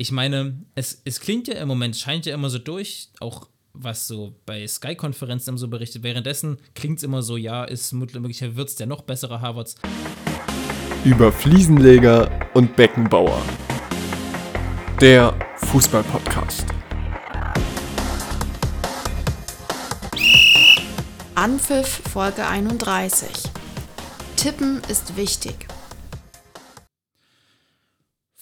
ich meine, es, es klingt ja im Moment, scheint ja immer so durch, auch was so bei Sky-Konferenzen so berichtet. Währenddessen klingt es immer so, ja, ist möglicherweise wird es der noch bessere Harvards. Über Fliesenleger und Beckenbauer. Der Fußball-Podcast. Anpfiff Folge 31. Tippen ist wichtig.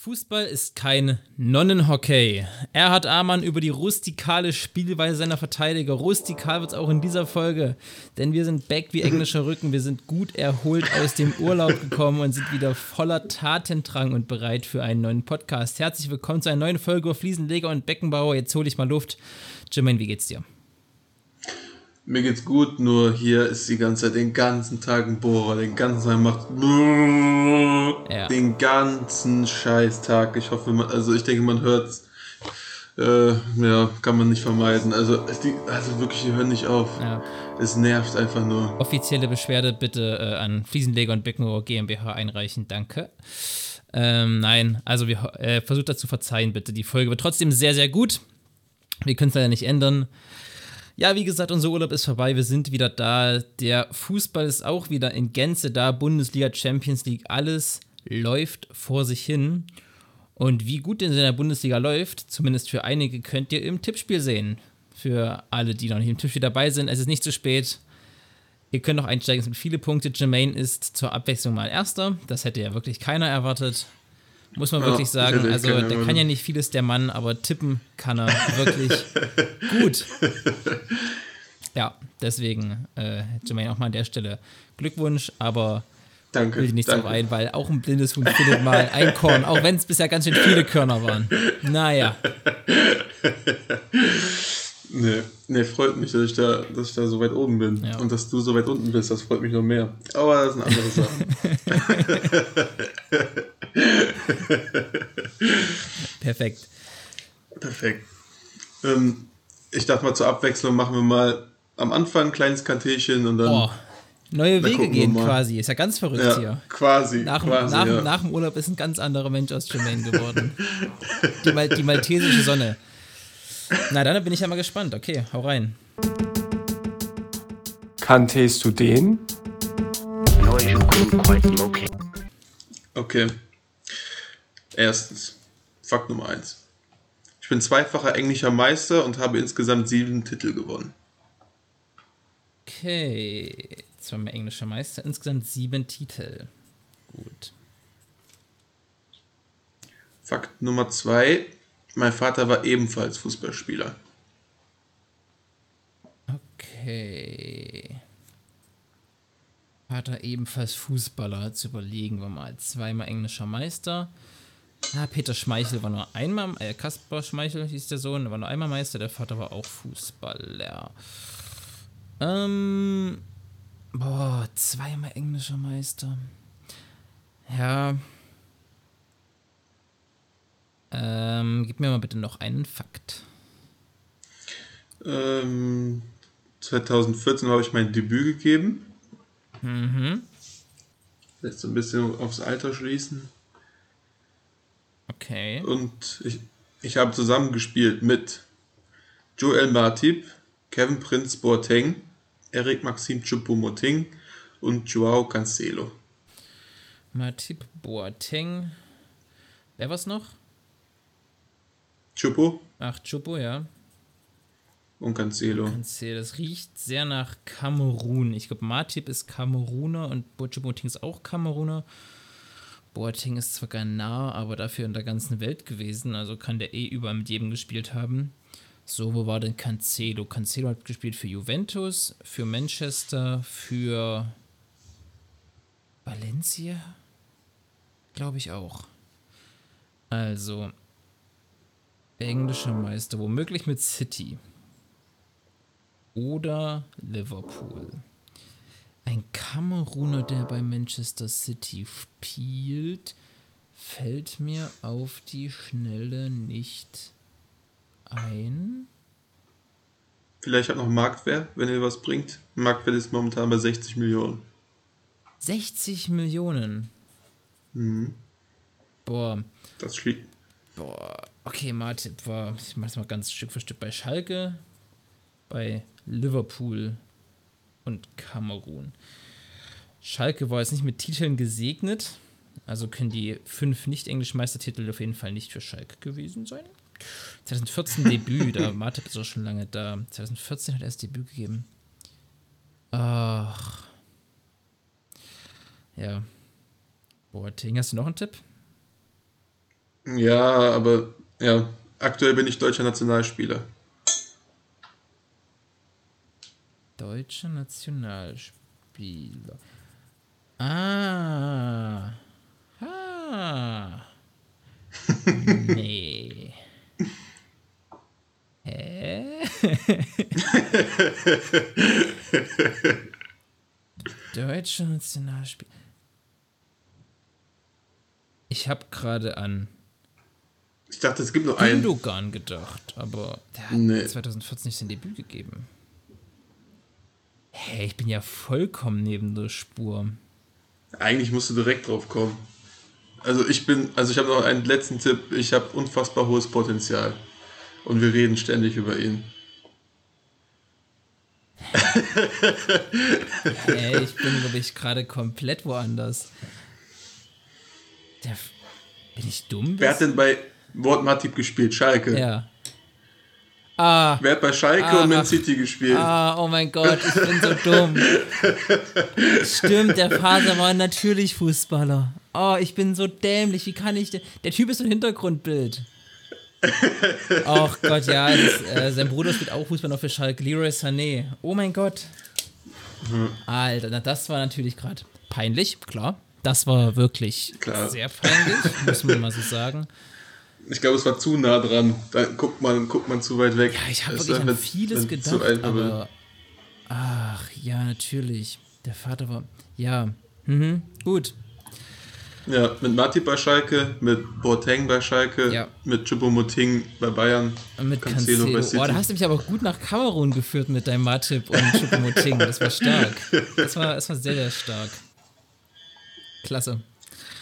Fußball ist kein Nonnenhockey. Erhard Amann über die rustikale Spielweise seiner Verteidiger. Rustikal wird es auch in dieser Folge, denn wir sind back wie englischer Rücken. Wir sind gut erholt aus dem Urlaub gekommen und sind wieder voller Tatendrang und bereit für einen neuen Podcast. Herzlich willkommen zu einer neuen Folge über Fliesenleger und Beckenbauer. Jetzt hole ich mal Luft. Jermaine, wie geht's dir? Mir geht's gut, nur hier ist die ganze Zeit den ganzen Tag ein Bohrer, den ganzen Tag macht ja. den ganzen Scheißtag. Ich hoffe, man, also ich denke, man hört's. Äh, ja, kann man nicht vermeiden. Also, die, also wirklich, die hören nicht auf. Ja. Es nervt einfach nur. Offizielle Beschwerde bitte äh, an Fliesenleger und Beckenrohr GmbH einreichen. Danke. Ähm, nein, also wir äh, versucht das zu verzeihen, bitte. Die Folge wird trotzdem sehr, sehr gut. Wir können es leider nicht ändern. Ja, wie gesagt, unser Urlaub ist vorbei. Wir sind wieder da. Der Fußball ist auch wieder in Gänze da. Bundesliga, Champions League, alles läuft vor sich hin. Und wie gut denn in der Bundesliga läuft, zumindest für einige, könnt ihr im Tippspiel sehen. Für alle, die noch nicht im Tippspiel dabei sind. Es ist nicht zu spät. Ihr könnt noch einsteigen. Es sind viele Punkte. Jermaine ist zur Abwechslung mal Erster. Das hätte ja wirklich keiner erwartet. Muss man ja, wirklich sagen. Also, der kann ja nicht vieles, der Mann, aber tippen kann er wirklich gut. Ja, deswegen, äh, Jermaine, auch mal an der Stelle Glückwunsch, aber danke, will ich nicht danke. so rein, weil auch ein blindes Huhn findet mal ein Korn, auch wenn es bisher ganz schön viele Körner waren. Naja. Nee, nee, freut mich, dass ich da, dass ich da so weit oben bin. Ja. Und dass du so weit unten bist, das freut mich noch mehr. Aber das sind andere Sachen. Perfekt. Perfekt. Ähm, ich dachte mal, zur Abwechslung machen wir mal am Anfang ein kleines Kantärchen und dann. Oh, neue Wege gehen quasi. Ist ja ganz verrückt ja, hier. Quasi. Nach, quasi, nach, ja. nach, dem Urlaub ist ein ganz anderer Mensch aus Jermaine geworden. die, Mal die maltesische Sonne. Na, dann bin ich ja mal gespannt. Okay, hau rein. Kanntest du den? Okay. Erstens, Fakt Nummer eins. Ich bin zweifacher englischer Meister und habe insgesamt sieben Titel gewonnen. Okay, zweimal englischer Meister, insgesamt sieben Titel. Gut. Fakt Nummer zwei. Mein Vater war ebenfalls Fußballspieler. Okay. Vater ebenfalls Fußballer. Jetzt überlegen wir mal. Zweimal englischer Meister. Ja, Peter Schmeichel war nur einmal, äh, Kaspar Schmeichel hieß der Sohn, war nur einmal Meister, der Vater war auch Fußballer. Ähm, boah, zweimal englischer Meister. Ja, ähm, gib mir mal bitte noch einen Fakt. Ähm, 2014 habe ich mein Debüt gegeben. Mhm. Lässt so ein bisschen aufs Alter schließen. Okay. Und ich, ich habe zusammengespielt mit Joel Martip, Kevin Prince Boateng, Eric Maxim Choupo-Moting und Joao Cancelo. Matip Boateng. Wer war's noch? Chupo. Ach, Chupo, ja. Und Cancelo. Cancelo. Das riecht sehr nach Kamerun. Ich glaube, Matip ist Kameruner und Boateng ist auch Kameruner. Boateng ist zwar gar nah, aber dafür in der ganzen Welt gewesen. Also kann der eh überall mit jedem gespielt haben. So, wo war denn Cancelo? Cancelo hat gespielt für Juventus, für Manchester, für Valencia? Glaube ich auch. Also, englischer Meister, womöglich mit City oder Liverpool. Ein Kameruner, der bei Manchester City spielt, fällt mir auf die Schnelle nicht ein. Vielleicht hat noch Marktwert, wenn ihr was bringt. Marktwert ist momentan bei 60 Millionen. 60 Millionen? Mhm. Boah. Das schließt Boah, okay, Martin war, ich mach's mal ganz Stück für Stück bei Schalke, bei Liverpool und Kamerun. Schalke war jetzt nicht mit Titeln gesegnet, also können die fünf nicht-englisch-Meistertitel auf jeden Fall nicht für Schalke gewesen sein. 2014 Debüt, da Martin ist auch schon lange da. 2014 hat er das Debüt gegeben. Ach. Ja. Boateng, hast du noch einen Tipp? Ja, aber ja, aktuell bin ich deutscher Nationalspieler. Deutscher Nationalspieler. Ah. Ah. nee. Hä? Deutscher Nationalspieler. Ich habe gerade an ich dachte, es gibt noch einen. Gündogan gedacht, aber der hat Nee. 2014 nicht sein Debüt gegeben. Hey, ich bin ja vollkommen neben der Spur. Eigentlich musst du direkt drauf kommen. Also ich bin, also ich habe noch einen letzten Tipp. Ich habe unfassbar hohes Potenzial. Und wir reden ständig über ihn. Hey, ich bin, glaube ich, gerade komplett woanders. Der, bin ich dumm? Wer hat denn bei Wort Matip gespielt? Schalke. Ja. Ah, Wer hat bei Schalke Ah, und Man. City gespielt? ah, oh mein Gott, ich bin so dumm. Stimmt, der Vater war natürlich Fußballer. Oh, ich bin so dämlich. Wie kann ich denn? Der Typ ist so ein Hintergrundbild. Ach Gott, ja, das, äh, sein Bruder spielt auch Fußball noch für Schalke. Leroy Sané. Oh mein Gott. Alter, na, das war natürlich gerade peinlich, klar. Das war wirklich Klar. sehr peinlich, muss man mal so sagen. Ich glaube, es war zu nah dran. Da guckt man, guckt man zu weit weg. Ja, ich habe wirklich an vieles gedacht, aber ach ja, natürlich. Der Vater war ja, mhm, gut. Ja, mit Matip bei Schalke, mit Boateng bei Schalke, Ja. mit Choupo-Moting bei Bayern, Und mit Cancelo Cancelo. bei City. Oh, da hast du mich aber gut nach Kamerun geführt mit deinem Matip und Choupo-Moting. Das war stark. Das war, das war sehr, sehr stark. Klasse.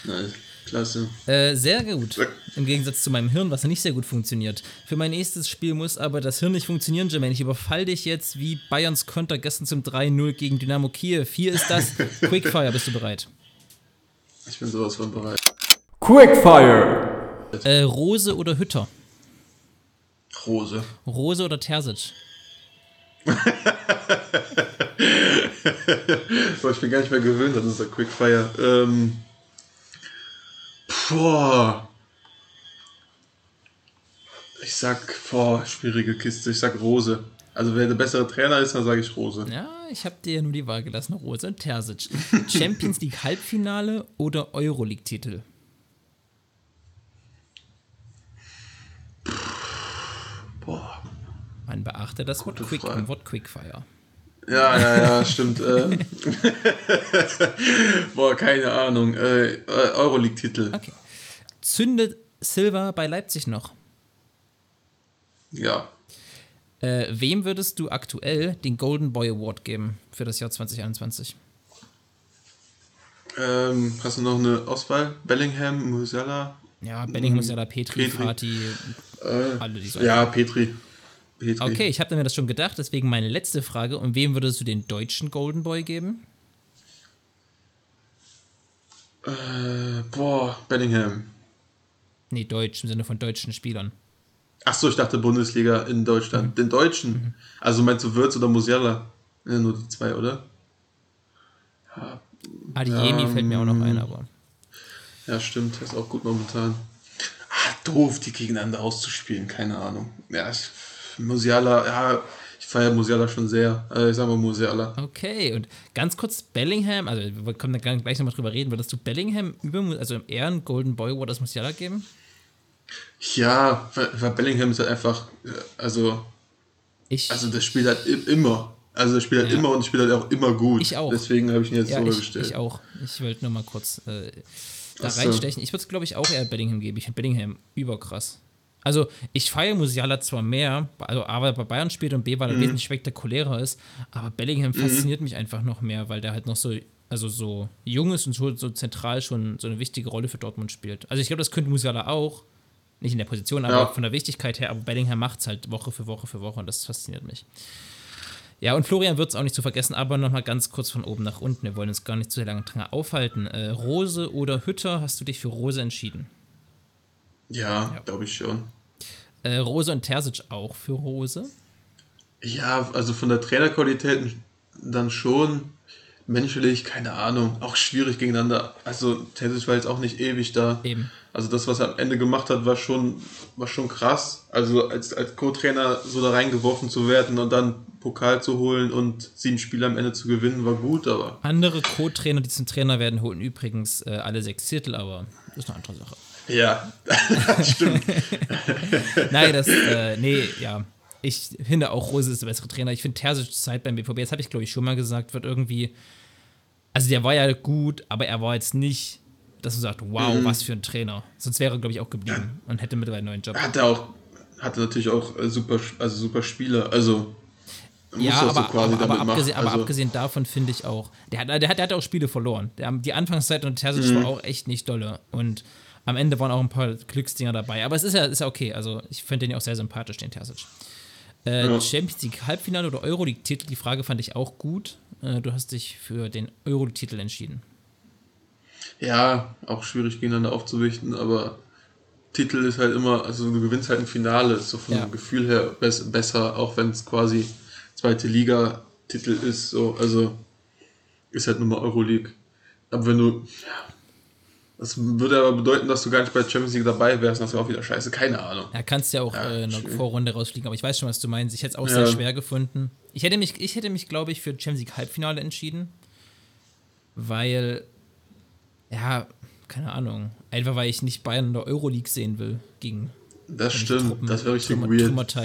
Nice. Klasse. Äh, sehr gut. Im Gegensatz zu meinem Hirn, was nicht sehr gut funktioniert. Für mein nächstes Spiel muss aber das Hirn nicht funktionieren, Jermaine. Ich überfall dich jetzt wie Bayerns Konter gestern zum 3-0 gegen Dynamo Kiew. Hier ist das. Quickfire, bist du bereit? Ich bin sowas von bereit. Quickfire. Äh, Rose oder Hütter? Rose. Rose oder Terzic? Boah, ich bin gar nicht mehr gewöhnt an unser Quickfire. Ähm, boah. Ich sag, boah, schwierige Kiste. Ich sag Rose. Also wer der bessere Trainer ist, dann sage ich Rose. Ja, ich habe dir ja nur die Wahl gelassen, Rose und Terzic. Champions League Halbfinale oder Euroleague-Titel? Boah. Man beachte das Wort, Quick, Frage. Wort Quickfire. Ja, ja, ja, stimmt. ähm. boah, keine Ahnung. Äh, äh, Euroleague-Titel. Okay. Zündet Silva bei Leipzig noch? Ja. Äh, wem würdest du aktuell den Golden Boy Award geben für das Jahr 2021? Ähm, hast du noch eine Auswahl? Bellingham, Musiala? Ja, Bellingham, Musiala, Petri, Petri. Fati, Äh, alle die so. ja, Petri. Petri. Okay, ich habe mir das schon gedacht, deswegen meine letzte Frage. Und wem würdest du den deutschen Golden Boy geben? Äh, boah, Bellingham. Nee, deutsch, im Sinne von deutschen Spielern. Achso, ich dachte Bundesliga in Deutschland. Mhm. Den Deutschen. Also meinst du Würz oder Musiala? Ja, nur die zwei, oder? Adiemi Ähm, fällt mir auch noch ein, aber. Ja, stimmt. Ist auch gut momentan. Ah, doof, die gegeneinander auszuspielen. Keine Ahnung. Ja, ich, Musiala, ja, ich feiere Musiala schon sehr. Äh, ich sag mal Musiala. Okay, und ganz kurz Bellingham, also wir können da gleich nochmal drüber reden, würdest du Bellingham über, also eher einen Golden Boy Award als Musiala geben? Ja, weil, Bellingham ist halt einfach, äh, also, Ich, also das spielt halt immer. Also das spielt halt Ja. immer und spielt halt auch immer gut. Ich auch. Deswegen habe ich ihn jetzt ja, so ich, gestellt. ich auch. Ich wollte nur mal kurz äh, da Ach so. reinstechen. Ich würde es, glaube ich, auch eher Bellingham geben. Ich finde Bellingham überkrass. Also, ich feiere Musiala zwar mehr, also A, weil er bei Bayern spielt und B, weil er Mhm. wesentlich spektakulärer ist, aber Bellingham fasziniert mich einfach noch mehr, weil der halt noch so, also so jung ist und so, so zentral schon so eine wichtige Rolle für Dortmund spielt. Also, ich glaube, das könnte Musiala auch, Nicht in der Position, aber ja. von der Wichtigkeit her. Aber Bellingham macht es halt Woche für Woche für Woche und das fasziniert mich. Ja, und Florian wird es auch nicht zu vergessen, aber nochmal ganz kurz von oben nach unten. Wir wollen uns gar nicht zu lange dran aufhalten. Äh, Rose oder Hütter, hast du dich für Rose entschieden? Ja, ja. glaube ich schon. Äh, Rose und Terzic auch für Rose? Ja, also von der Trainerqualität dann schon. Menschlich, keine Ahnung, auch schwierig gegeneinander. Also Terzic war jetzt auch nicht ewig da. Eben. Also das, was er am Ende gemacht hat, war schon, war schon krass. Also als, als Co-Trainer so da reingeworfen zu werden und dann Pokal zu holen und sieben Spiele am Ende zu gewinnen, war gut, aber. Andere Co-Trainer, die zum Trainer werden, holen übrigens äh, alle sechs Titel, aber das ist eine andere Sache. Ja, stimmt. Nein, das, äh, nee, ja. Ich finde auch Rose ist der bessere Trainer. Ich finde Terzic Zeit beim BVB, das habe ich glaube ich schon mal gesagt, wird irgendwie. Also der war ja gut, aber er war jetzt nicht, dass du sagst, wow, mhm. was für ein Trainer. Sonst wäre er, glaube ich, auch geblieben und hätte mittlerweile einen neuen Job. Hat er auch, hatte natürlich auch äh, super, also super Spieler. Also ja, aber, so aber, aber, abgesehen, also aber, abgesehen, davon finde ich auch, der hat, der, hat, der hat auch Spiele verloren. Der, die Anfangszeit und Terzic mhm. war auch echt nicht dolle. Und am Ende waren auch ein paar Glücksdinger dabei. Aber es ist ja, ist ja okay. Also ich finde den ja auch sehr sympathisch, den Terzic. Äh, ja. Champions League Halbfinale oder Euroleague-Titel, die Frage fand ich auch gut. Äh, du hast dich für den Euroleague-Titel entschieden. Ja, auch schwierig gegeneinander aufzuwichten, aber Titel ist halt immer, also du gewinnst halt ein Finale, ist so vom ja. Gefühl her besser, auch wenn es quasi zweite Liga-Titel ist, so, also ist halt nur mal Euroleague. Aber wenn du, ja, das würde aber bedeuten, dass du gar nicht bei Champions League dabei wärst, das wäre auch wieder scheiße, keine Ahnung. Ja, kannst ja auch ja, äh, eine Vorrunde rausfliegen, aber ich weiß schon, was du meinst. Ich hätte es auch ja. sehr schwer gefunden. Ich hätte mich, ich hätte mich, glaube ich, für Champions League Halbfinale entschieden, weil, ja, keine Ahnung, einfach weil ich nicht Bayern in der Euroleague sehen will gegen das stimmt, Truppen, das wäre richtig Trümmer, weird.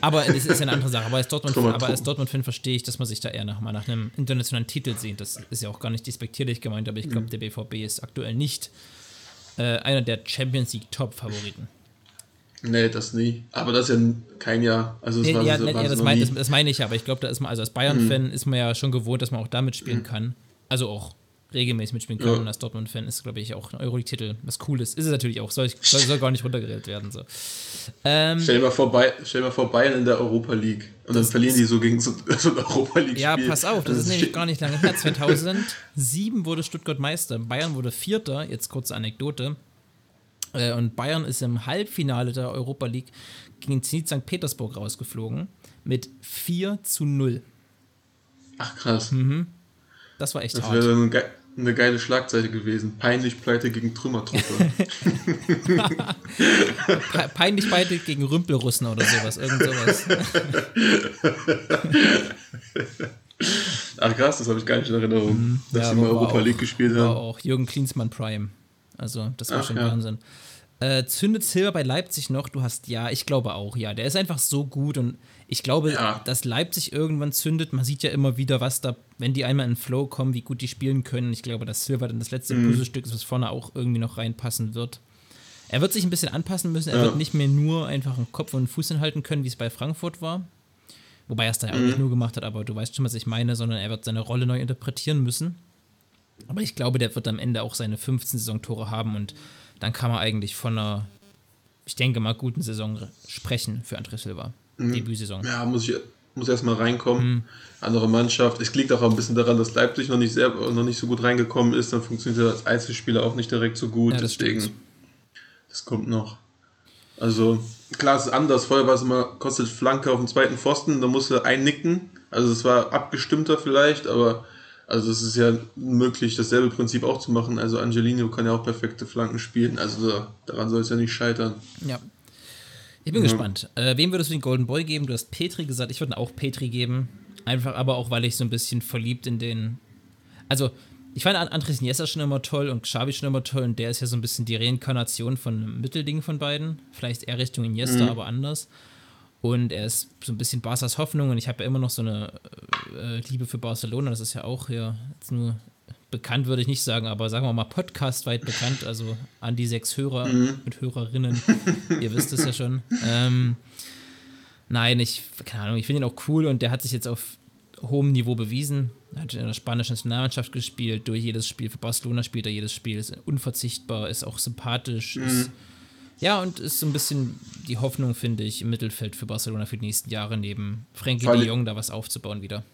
Aber das ist ja eine andere Sache. Aber als Dortmund-Fan Dortmund verstehe ich, dass man sich da eher nach, mal nach einem internationalen Titel sehnt. Das ist ja auch gar nicht despektierlich gemeint, aber ich glaube, mhm. der BVB ist aktuell nicht äh, einer der Champions League Top-Favoriten. Nee, das nie. Aber das ist ja kein Jahr. Also das, nee, ja, so, nee, das, mein, das, das, meine ich ja, aber ich glaube, da ist man, also als Bayern-Fan mhm. ist man ja schon gewohnt, dass man auch damit spielen mhm. kann. Also auch regelmäßig mitspielen können. Ja. Und als Dortmund-Fan ist, glaube ich, auch ein Euroleague-Titel was Cooles. Ist es natürlich auch. Soll, soll, soll gar nicht runtergeredet werden. So. Ähm, stell, dir mal vor, stell dir mal vor, Bayern in der Europa League. Und dann verlieren die so gegen so, so ein Europa League-Spiel. Ja, pass auf, das, das ist nämlich gar nicht lange her. 2007 wurde Stuttgart Meister. Bayern wurde Vierter. Jetzt kurze Anekdote. Äh, und Bayern ist im Halbfinale der Europa League gegen Zenit St. Petersburg rausgeflogen. Mit 4 zu 0. Ach, krass. Mhm. Das war echt das hart. Wäre eine, ge eine geile Schlagzeile gewesen. Peinlich pleite gegen Trümmertruppe. Peinlich pleite gegen Rümpelrussen oder sowas. Irgend sowas. Ach krass, das habe ich gar nicht in Erinnerung, mhm. dass ja, sie mal Europa auch, League gespielt haben. auch Jürgen Klinsmann Prime. Also, das war Ach, schon ja. Wahnsinn. Äh, zündet Silber bei Leipzig noch? Du hast ja, ich glaube auch, ja. Der ist einfach so gut und ich glaube, ja. dass Leipzig irgendwann zündet. Man sieht ja immer wieder, was da, wenn die einmal in Flow kommen, wie gut die spielen können. Ich glaube, dass Silver dann das letzte mhm. Puzzlestück ist, was vorne auch irgendwie noch reinpassen wird. Er wird sich ein bisschen anpassen müssen. Er ja. wird nicht mehr nur einfach einen Kopf und einen Fuß hinhalten können, wie es bei Frankfurt war. Wobei er es da ja auch nicht mhm. nur gemacht hat, aber du weißt schon, was ich meine, sondern er wird seine Rolle neu interpretieren müssen. Aber ich glaube, der wird am Ende auch seine 15 Saisontore haben und dann kann man eigentlich von einer, ich denke mal, guten Saison sprechen für André Silva. Mhm. Debütsaison. Ja, muss ich muss erstmal reinkommen. Mhm. Andere Mannschaft. Es liegt auch ein bisschen daran, dass Leipzig noch nicht, sehr, noch nicht so gut reingekommen ist. Dann funktioniert er als Einzelspieler auch nicht direkt so gut. Ja, das Deswegen, stimmt. das kommt noch. Also, klar, es ist anders. Vorher war es immer, kostet Flanke auf dem zweiten Pfosten, da musste einnicken. Also, es war abgestimmter vielleicht, aber also es ist ja möglich, dasselbe Prinzip auch zu machen. Also Angelino kann ja auch perfekte Flanken spielen. Also daran soll es ja nicht scheitern. Ja. Ich bin ja. gespannt. Äh, wem würdest du den Golden Boy geben? Du hast Petri gesagt, ich würde auch Petri geben. Einfach aber auch, weil ich so ein bisschen verliebt in den. Also, ich fand Andres Niesa schon immer toll und Xavi schon immer toll und der ist ja so ein bisschen die Reinkarnation von einem Mittelding von beiden. Vielleicht eher Richtung Iniesta, mhm. aber anders. Und er ist so ein bisschen Barca's Hoffnung und ich habe ja immer noch so eine äh, Liebe für Barcelona. Das ist ja auch hier jetzt nur bekannt, würde ich nicht sagen, aber sagen wir mal podcastweit bekannt. Also an die sechs Hörer mhm. und Hörerinnen. Ihr wisst es ja schon. Ähm, nein, ich, keine Ahnung, ich finde ihn auch cool und der hat sich jetzt auf hohem Niveau bewiesen. Er hat in der spanischen Nationalmannschaft gespielt, durch jedes Spiel für Barcelona spielt er jedes Spiel, ist unverzichtbar, ist auch sympathisch, mhm. ist Ja, und ist so ein bisschen die Hoffnung, finde ich, im Mittelfeld für Barcelona für die nächsten Jahre, neben Frenkie de Jong da was aufzubauen wieder.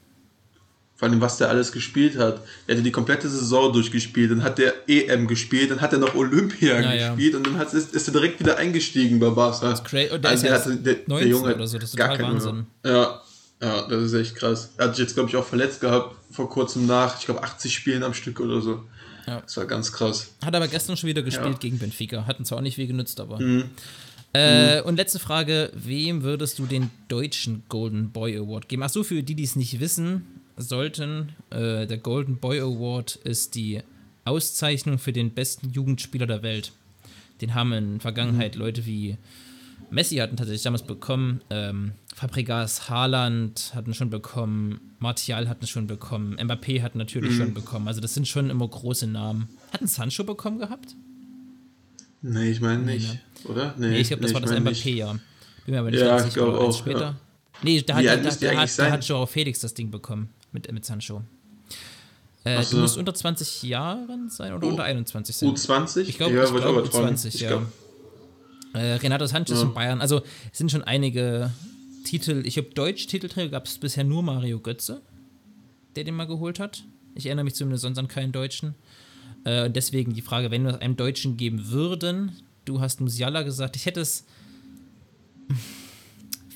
Vor allem, was der alles gespielt hat. Er hatte die komplette Saison durchgespielt, dann hat der EM gespielt, dann hat er noch Olympia ja, gespielt ja. und dann hat, ist, ist, er direkt wieder eingestiegen bei Barca. Das ist crazy. Und der also ist der, der, der Junge oder so, das ist gar total Wahnsinn. Ja, ja, das ist echt krass. Er hat sich jetzt, glaube ich, auch verletzt gehabt vor kurzem nach, ich glaube, 80 Spielen am Stück oder so. Ja. Das war ganz krass. Hat aber gestern schon wieder gespielt ja. gegen Benfica. Hatten zwar auch nicht viel genutzt, aber. Mhm. Äh, mhm. Und letzte Frage: Wem würdest du den deutschen Golden Boy Award geben? Achso, für die, die es nicht wissen sollten, äh, der Golden Boy Award ist die Auszeichnung für den besten Jugendspieler der Welt. Den haben in Vergangenheit mhm. Leute wie Messi hatten tatsächlich damals bekommen, ähm, Fabregas, Haaland hatten schon bekommen, Martial hatten schon bekommen, Mbappé hat natürlich mhm. schon bekommen. Also das sind schon immer große Namen. Hatten Sancho bekommen gehabt? Nee, ich meine nicht, nee, ne? oder? Nee, nee ich glaube, das nee, war das Mbappé-Jahr. Bin mir aber nicht ja, ganz sicher, auch, später. Ja. Nee, da hat, da, da, hat, da hat Joao Felix das Ding bekommen mit, mit Sancho. Äh, so. Du musst unter 20 Jahren sein oder U unter 21 sein? U20? Ich glaube, ja, ich glaub, U20, ja. Glaub. Äh, Renato Sanchez ja. in Bayern. Also es sind schon einige Titel. Ich habe Deutsch-Titelträger gab es bisher nur Mario Götze, der den mal geholt hat. Ich erinnere mich zumindest sonst an keinen Deutschen. Äh, deswegen die Frage, wenn wir es einem Deutschen geben würden, du hast Musiala gesagt, ich hätte es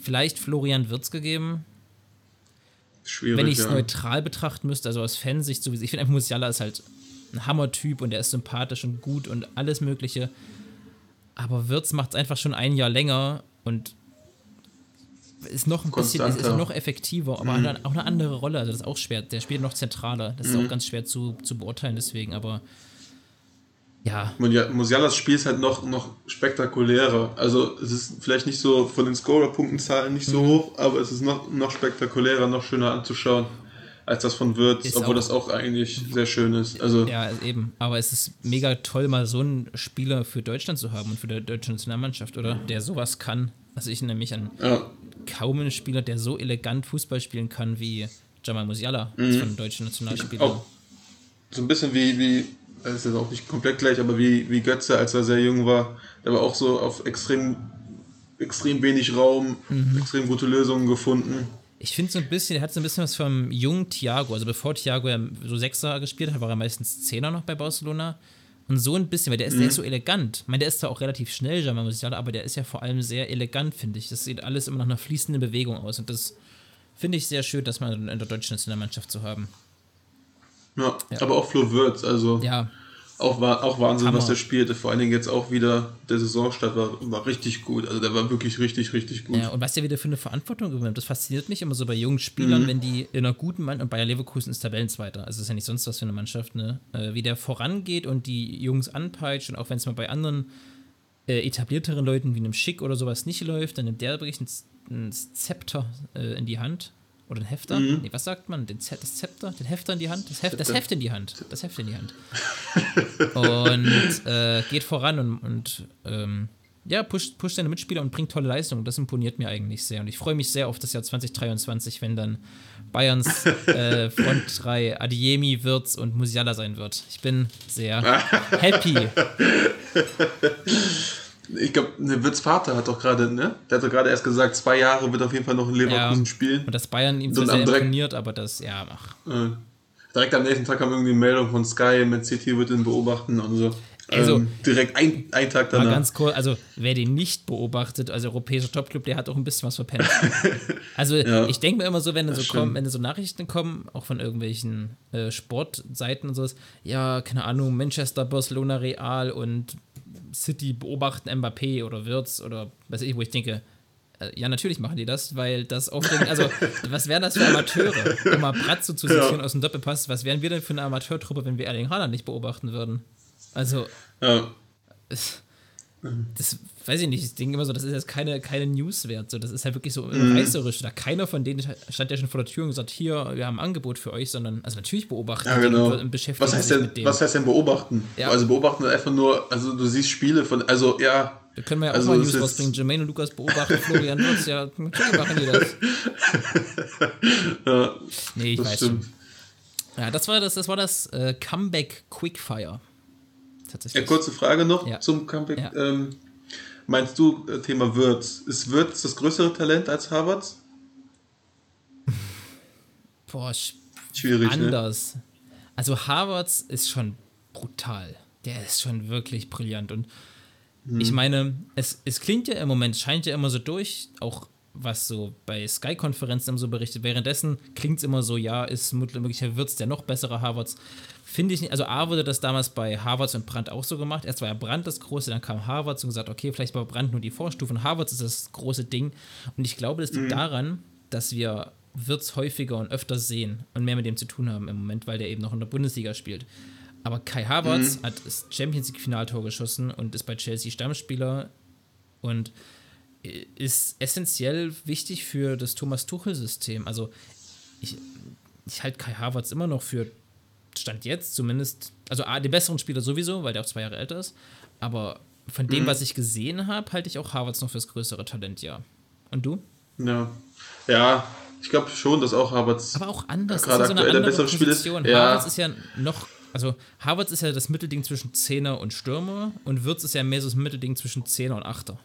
vielleicht Florian Wirz gegeben. Schwierig, wenn ich es ja. neutral betrachten müsste, also aus Fansicht sowieso. Ich finde einfach, Musiala ist halt ein Hammer-Typ und er ist sympathisch und gut und alles Mögliche. Aber Wirtz macht es einfach schon ein Jahr länger und ist noch ein bisschen, ist, ist noch effektiver, aber mhm. auch eine andere Rolle. Also das ist auch schwer. Der spielt noch zentraler. Das mhm. ist auch ganz schwer zu, zu beurteilen, deswegen, aber ja. Musialas Spiel ist halt noch, noch spektakulärer. Also es ist vielleicht nicht so von den Scorer-Punktenzahlen nicht so mhm. hoch, aber es ist noch, noch spektakulärer, noch schöner anzuschauen als das von Würz, ist obwohl auch, das auch eigentlich sehr schön ist. Also ja, eben. Aber es ist mega toll, mal so einen Spieler für Deutschland zu haben und für die deutsche Nationalmannschaft, oder? Der sowas kann. Also ich nämlich an ja. kaum einen Spieler, der so elegant Fußball spielen kann wie Jamal Musiala mhm. von deutschen Nationalspielern. Auch so ein bisschen wie, wie, das ist jetzt auch nicht komplett gleich, aber wie, wie Götze, als er sehr jung war, der war auch so auf extrem, extrem wenig Raum, mhm. extrem gute Lösungen gefunden ich finde so ein bisschen, er hat so ein bisschen was vom jungen Thiago. Also bevor Thiago ja so Sechser gespielt hat, war er meistens Zehner noch bei Barcelona. Und so ein bisschen, weil der ist, mhm. der ist so elegant. Ich meine, der ist zwar auch relativ schnell, Jamal Musiala, aber der ist ja vor allem sehr elegant, finde ich. Das sieht alles immer nach einer fließenden Bewegung aus. Und das finde ich sehr schön, das mal in der deutschen Nationalmannschaft zu haben. Ja, ja. aber auch Flo Würz, also. Ja, auch, auch Wahnsinn, Hammer. was er spielte. Vor allen Dingen jetzt auch wieder, der Saisonstart war, war richtig gut. Also der war wirklich richtig, richtig gut. Ja, und was der wieder für eine Verantwortung übernimmt, das fasziniert mich immer so bei jungen Spielern, mhm. wenn die in einer guten Mannschaft, und Bayer Leverkusen ist Tabellenzweiter, also ist ja nicht sonst was für eine Mannschaft, ne? Äh, wie der vorangeht und die Jungs anpeitscht und auch wenn es mal bei anderen äh, etablierteren Leuten wie einem Schick oder sowas nicht läuft, dann nimmt der wirklich ein, ein Zepter äh, in die Hand oder ein Hefter? Mhm. Nee, was sagt man? Den Z das Zepter? Den Hefter in die Hand? Das Heft, das Heft in die Hand. Das Heft in die Hand. und äh, geht voran und, und ähm, ja, pusht, pusht seine Mitspieler und bringt tolle Leistungen. Das imponiert mir eigentlich sehr. Und ich freue mich sehr auf das Jahr 2023, wenn dann Bayerns äh, Front 3 Adiemi, Wirtz und Musiala sein wird. Ich bin sehr happy. Ich glaube, ne, Wirtz Vater hat doch gerade, ne? Der hat doch gerade erst gesagt, zwei Jahre wird auf jeden Fall noch in Leverkusen ja, spielen. Und das Bayern ihm so sehr imponiert, aber das, ja, ach. Äh, direkt am nächsten Tag kam irgendwie eine Meldung von Sky, Man City wird ihn beobachten und so. Also, ähm, direkt ein, ein Tag danach. ganz cool, also wer den nicht beobachtet, als europäischer Topclub, der hat auch ein bisschen was verpennt. also ja, ich denke mir immer so, wenn so kommen, wenn so Nachrichten kommen, auch von irgendwelchen äh, Sportseiten und sowas, ja, keine Ahnung, Manchester, Barcelona, Real und City beobachten Mbappé oder Wirtz oder weiß ich, wo ich denke, äh, ja, natürlich machen die das, weil das aufregend, also was wären das für Amateure? Immer Bratzo zu zitieren ja. aus dem Doppelpass, was wären wir denn für eine Amateurtruppe, wenn wir Erling Haaland nicht beobachten würden? Also, ja. Das weiß ich nicht, ich denke immer so, das ist jetzt keine, keine News wert, so, das ist halt wirklich so mhm. reißerisch, da keiner von denen stand ja schon vor der Tür und gesagt, hier, wir haben ein Angebot für euch, sondern, also natürlich beobachten ja, genau. und beschäftigen was heißt denn, Was heißt denn beobachten? Ja. Also beobachten einfach nur, also du siehst Spiele von, also ja, da können wir ja auch also mal News rausbringen. Jermaine und Lukas beobachten Florian Wirtz. Ja, natürlich machen die das. ja, nee, ich weiß stimmt. schon. Ja, das war das, das, war das äh, Comeback Quickfire. Tatsächlich. Ja, kurze Frage noch ja. zum Comeback. Ja. Ähm, meinst du, äh, Thema Wirtz, ist Wirtz das größere Talent als Harvard? Boah, schwierig. Ne? Anders. Ne? Also Harvards ist schon brutal. Der ist schon wirklich brillant. Und hm. ich meine, es, es klingt ja im Moment, scheint ja immer so durch, auch was so bei Sky-Konferenzen immer so berichtet. Währenddessen klingt es immer so, ja, ist möglicherweise wird es der noch bessere Harvards. Finde ich nicht. Also A wurde das damals bei Harvards und Brandt auch so gemacht. Erst war ja Brandt das Große, dann kam Harvards und gesagt, okay, vielleicht war Brandt nur die Vorstufe und Harvards ist das große Ding. Und ich glaube, das liegt mhm. daran, dass wir Wirtz häufiger und öfter sehen und mehr mit dem zu tun haben im Moment, weil der eben noch in der Bundesliga spielt. Aber Kai Havertz mhm. hat das Champions League Finaltor geschossen und ist bei Chelsea Stammspieler und ist essentiell wichtig für das Thomas Tuchel System. Also ich, ich halte Kai Havertz immer noch für Stand jetzt zumindest, also A, den besseren Spieler sowieso, weil der auch zwei Jahre älter ist, aber von dem, mhm. was ich gesehen habe, halte ich auch Havertz noch fürs größere Talent, ja. Und du? Ja. Ja, ich glaube schon, dass auch Havertz. Aber auch anders. Gerade das ist so eine andere Position. Ist. Ja. Havertz ist ja noch. Also, Havertz ist ja das Mittelding zwischen Zehner und Stürmer und Wirtz ist ja mehr so das Mittelding zwischen Zehner und Achter.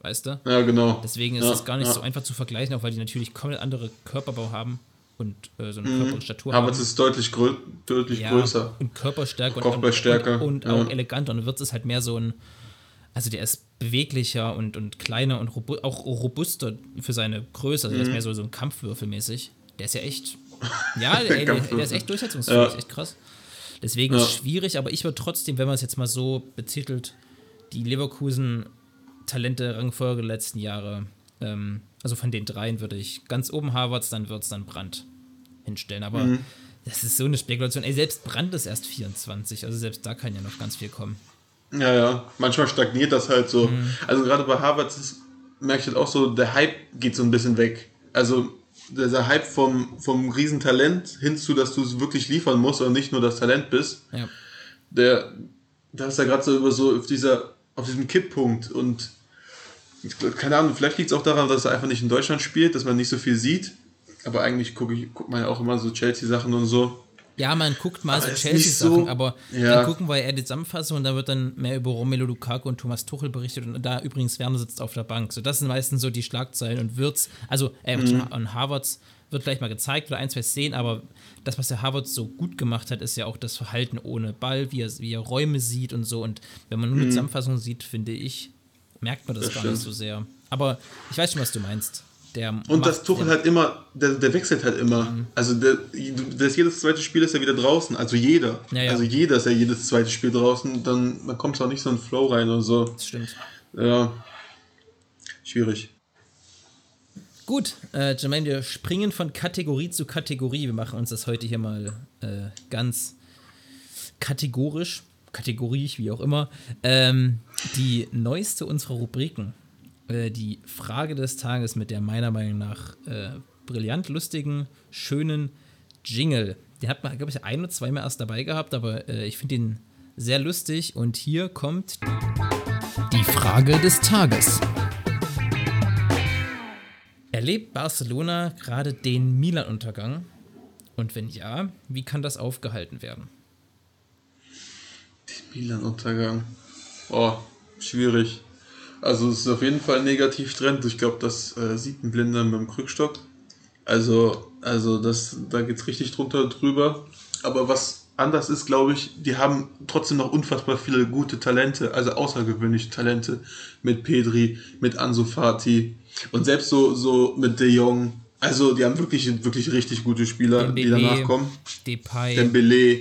Weißt du? Ja, genau. Deswegen ist es gar nicht ja. so einfach zu vergleichen, auch weil die natürlich komplett andere Körperbau haben und äh, so eine mhm. Körperstatur haben. ist deutlich, grö deutlich ja, größer. Und Körperstärker und, und, und, und auch eleganter. Und Wirtz ist halt mehr so ein also der ist beweglicher und, und kleiner und robu auch robuster für seine Größe. Also mhm. der ist mhm. mehr so, so ein Kampfwürfelmäßig. Der ist ja echt. Ja, ey, der, der, ist echt durchsetzungsfähig, ja. echt krass. Deswegen ja. ist es schwierig, aber ich würde trotzdem, wenn man es jetzt mal so betitelt, die Leverkusen-Talente-Rangfolge der letzten Jahre, ähm, also von den dreien würde ich ganz oben Harvards, dann wird es dann Brand hinstellen. Aber mhm. das ist so eine Spekulation. Ey, selbst Brand ist erst 24, also selbst da kann ja noch ganz viel kommen. Ja, ja. Manchmal stagniert das halt so. Mhm. Also gerade bei Harvard merke ich halt auch so, der Hype geht so ein bisschen weg. Also dieser Hype vom, vom Riesentalent hinzu, dass du es wirklich liefern musst und nicht nur das Talent bist. Ja. Der, da ist ja gerade so über so auf dieser, auf diesem Kipppunkt und keine Ahnung, vielleicht liegt es auch daran, dass er einfach nicht in Deutschland spielt, dass man nicht so viel sieht. Aber eigentlich gucke ich, guckt man ja auch immer so Chelsea-Sachen und so. Ja, man guckt mal aber so Chelsea-Sachen, so, aber ja. dann gucken wir eher die Zusammenfassung und da wird dann mehr über Romelu Lukaku und Thomas Tuchel berichtet und da übrigens Werner sitzt auf der Bank. So, das sind meistens so die Schlagzeilen und Wirtz, also äh, mhm. und Harvards wird gleich mal gezeigt oder ein, zwei Szenen, aber das, was der Harvard so gut gemacht hat, ist ja auch das Verhalten ohne Ball, wie er, wie er Räume sieht und so. Und wenn man nur eine mhm. Zusammenfassung sieht, finde ich, merkt man das, das gar stimmt. nicht so sehr. Aber ich weiß schon, was du meinst. Der und das Tuchel halt immer, der, der wechselt halt immer. Mhm. Also der, das jedes zweite Spiel ist ja wieder draußen. Also jeder. Ja, ja. Also jeder ist ja jedes zweite Spiel draußen. Dann, dann kommt es auch nicht so ein Flow rein oder so. Das stimmt. Ja. Schwierig. Gut, äh, Jermaine, wir springen von Kategorie zu Kategorie. Wir machen uns das heute hier mal äh, ganz kategorisch, kategorisch, wie auch immer. Ähm, die neueste unserer Rubriken äh, die Frage des Tages mit der meiner Meinung nach äh, brillant lustigen, schönen Jingle. Den hat man, glaube ich, ein oder zweimal erst dabei gehabt, aber äh, ich finde ihn sehr lustig. Und hier kommt die Frage des Tages. Erlebt Barcelona gerade den Milan-Untergang? Und wenn ja, wie kann das aufgehalten werden? Den Milan-Untergang. Oh, schwierig. Also es ist auf jeden Fall ein Negativtrend. Ich glaube, das äh, sieht ein Blinder mit dem Krückstock. Also, also das, da geht es richtig drunter drüber. Aber was anders ist, glaube ich, die haben trotzdem noch unfassbar viele gute Talente, also außergewöhnliche Talente mit Pedri, mit Ansu Fati und selbst so, so mit De Jong. Also die haben wirklich, wirklich richtig gute Spieler, Dembele, die danach kommen. Depay. Dembele.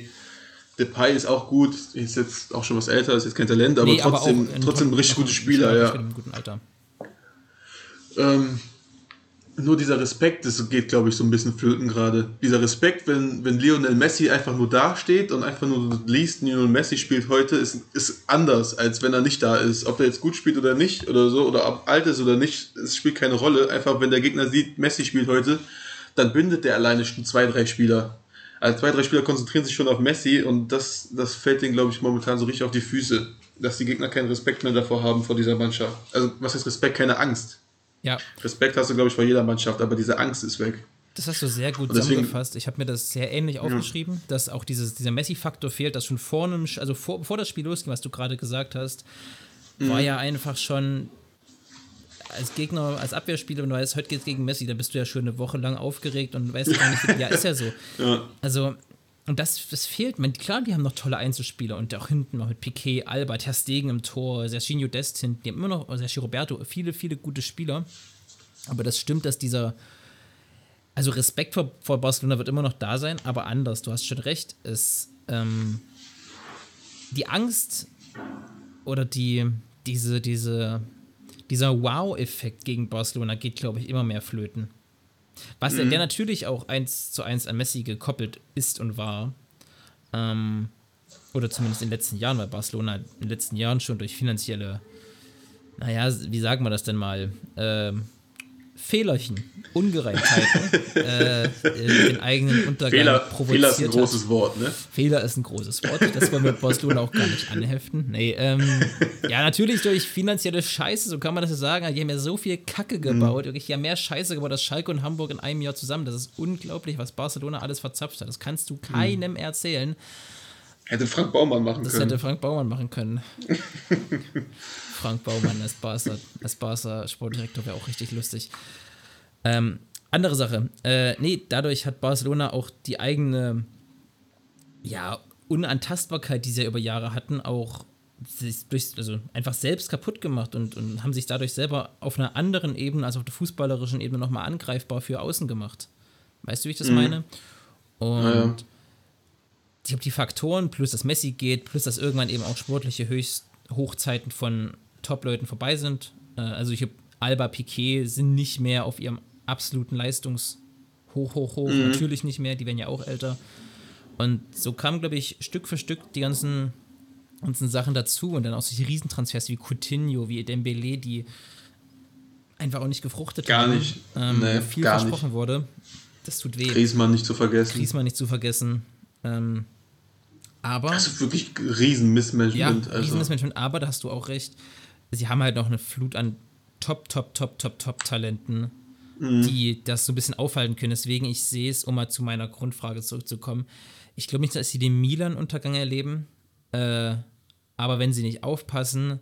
Depay ist auch gut, ist jetzt auch schon was älter, ist jetzt kein Talent, aber nee, trotzdem, aber trotzdem ein richtig guter Spieler, ja. guten Alter. Ähm, nur dieser Respekt, das geht, glaube ich, so ein bisschen flöten gerade. Dieser Respekt, wenn, wenn Lionel Messi einfach nur dasteht und einfach nur liest, Lionel Messi spielt heute, ist, ist anders, als wenn er nicht da ist. Ob er jetzt gut spielt oder nicht oder so, oder ob alt ist oder nicht, es spielt keine Rolle. Einfach, wenn der Gegner sieht, Messi spielt heute, dann bindet der alleine schon zwei, drei Spieler also zwei, drei Spieler konzentrieren sich schon auf Messi und das, das fällt denen, glaube ich, momentan so richtig auf die Füße, dass die Gegner keinen Respekt mehr davor haben vor dieser Mannschaft. Also, was heißt Respekt? Keine Angst. Ja. Respekt hast du, glaube ich, vor jeder Mannschaft, aber diese Angst ist weg. Das hast du sehr gut zusammengefasst. Ich habe mir das sehr ähnlich aufgeschrieben, ja. dass auch dieses, dieser Messi-Faktor fehlt, dass schon vor einem, also vor, bevor das Spiel losging, was du gerade gesagt hast, war ja einfach schon als Gegner, als Abwehrspieler, wenn du weißt, heute geht es gegen Messi, dann bist du ja schon eine Woche lang aufgeregt und weißt gar nicht, ja, ist ja so. Ja. Also, und das, das fehlt. Man, klar, die haben noch tolle Einzelspieler und auch hinten noch mit Piquet, Alba, Ter Stegen im Tor, Serginho Dest hinten, die haben immer noch, Sergio Roberto, viele, viele gute Spieler. Aber das stimmt, dass dieser, also Respekt vor, vor Barcelona wird immer noch da sein, aber anders. Du hast schon recht. Es, ähm, die Angst oder die, diese, diese, dieser Wow-Effekt gegen Barcelona geht, glaube ich, immer mehr flöten. Was mhm. der natürlich auch eins zu eins an Messi gekoppelt ist und war. Ähm, oder zumindest in den letzten Jahren, weil Barcelona in den letzten Jahren schon durch finanzielle, naja, wie sagen wir das denn mal, ähm, Fehlerchen, Ungereimtheiten äh, den eigenen Untergang Fehler, provoziert Fehler ist ein großes hat. Wort, ne? Fehler ist ein großes Wort. Das wollen wir Barcelona auch gar nicht anheften. Nee, ähm, ja, natürlich durch finanzielle Scheiße, so kann man das sagen. Die haben ja so viel Kacke gebaut. Mhm. Wirklich, ja, mehr Scheiße gebaut als Schalke und Hamburg in einem Jahr zusammen. Das ist unglaublich, was Barcelona alles verzapft hat. Das kannst du keinem mhm. erzählen. Hätte Frank Baumann machen das können. Das hätte Frank Baumann machen können. Frank Baumann als Barca, als Barca Sportdirektor wäre auch richtig lustig. Ähm, andere Sache. Äh, nee, dadurch hat Barcelona auch die eigene, ja, Unantastbarkeit, die sie ja über Jahre hatten, auch sich durch, also einfach selbst kaputt gemacht und, und haben sich dadurch selber auf einer anderen Ebene, also auf der fußballerischen Ebene, nochmal angreifbar für außen gemacht. Weißt du, wie ich das mhm. meine? Und ja. ich glaube, die Faktoren, plus dass Messi geht, plus dass irgendwann eben auch sportliche Höchst Hochzeiten von Top-Leuten vorbei sind. Äh, also ich habe Alba Piquet sind nicht mehr auf ihrem absoluten Leistungs hoch, hoch, hoch. Mhm. Natürlich nicht mehr, die werden ja auch älter. Und so kamen, glaube ich, Stück für Stück die ganzen, ganzen Sachen dazu und dann auch solche Riesentransfers wie Coutinho, wie Dembele, die einfach auch nicht gefruchtet gar haben. Nicht. Ähm, nee, viel gar versprochen nicht. wurde. Das tut weh. Griezmann nicht zu vergessen. Griezmann nicht zu vergessen. Ähm, aber. Also wirklich Riesenmissmanagement. Ja, also. Riesenmissmanagement, aber da hast du auch recht. Sie haben halt noch eine Flut an Top, Top, Top, Top, Top Talenten mhm. die das so ein bisschen aufhalten können. Deswegen, ich sehe es, um mal zu meiner Grundfrage zurückzukommen. Ich glaube nicht, dass sie den Milan-Untergang erleben. Äh, aber wenn sie nicht aufpassen,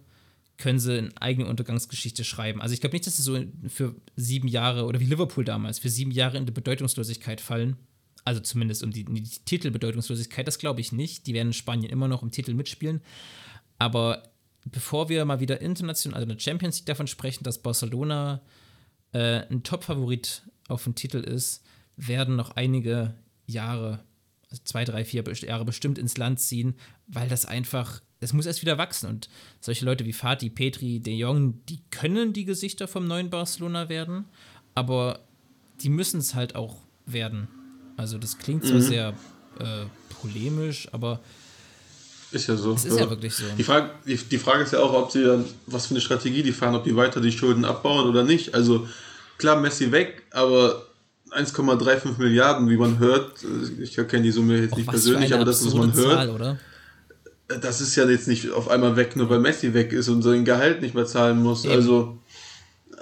können sie eine eigene Untergangsgeschichte schreiben. Also ich glaube nicht, dass sie so für sieben Jahre oder wie Liverpool damals für sieben Jahre in die Bedeutungslosigkeit fallen. Also zumindest um die, die Titelbedeutungslosigkeit, das glaube ich nicht. Die werden in Spanien immer noch im Titel mitspielen. Aber bevor wir mal wieder international, also in der Champions League davon sprechen, dass Barcelona äh, ein Top-Favorit auf den Titel ist, werden noch einige Jahre, also zwei, drei, vier Jahre bestimmt ins Land ziehen, weil das einfach, es muss erst wieder wachsen. Und solche Leute wie Fatih, Petri, De Jong, die können die Gesichter vom neuen Barcelona werden, aber die müssen es halt auch werden. Also das klingt zwar mhm. sehr äh, polemisch, aber ist ja so. Es ist ja, ja wirklich so. Die Frage, die, die, Frage ist ja auch, ob sie dann, was für eine Strategie die fahren, ob die weiter die Schulden abbauen oder nicht. Also klar, Messi weg, aber 1,35 Milliarden, wie man hört, ich kenne die Summe jetzt auch nicht persönlich, aber das, was man hört, Zahl, oder? das ist ja jetzt nicht auf einmal weg, nur weil Messi weg ist und sein Gehalt nicht mehr zahlen muss. Eben. Also,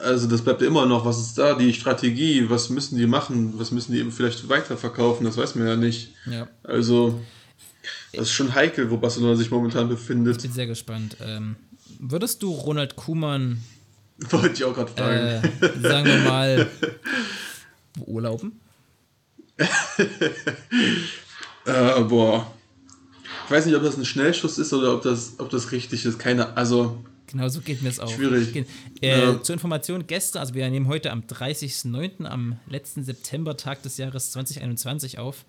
also das bleibt immer noch. Was ist da? Die Strategie, was müssen die machen? Was müssen die eben vielleicht weiterverkaufen? Das weiß man ja nicht. Ja. Also das ist schon heikel, wo Barcelona sich momentan befindet. Ich bin sehr gespannt. Ähm, würdest du Ronald Kuhmann. Wollte ich auch gerade fragen. Äh, sagen wir mal, urlauben? äh, boah. Ich weiß nicht, ob das ein Schnellschuss ist oder ob das, ob das richtig ist. Keine, also. Genau so geht mir es auch. Schwierig. Äh, ja. Zur Information, gestern, also wir nehmen heute am 30.09., am letzten Septembertag des Jahres 2021 auf.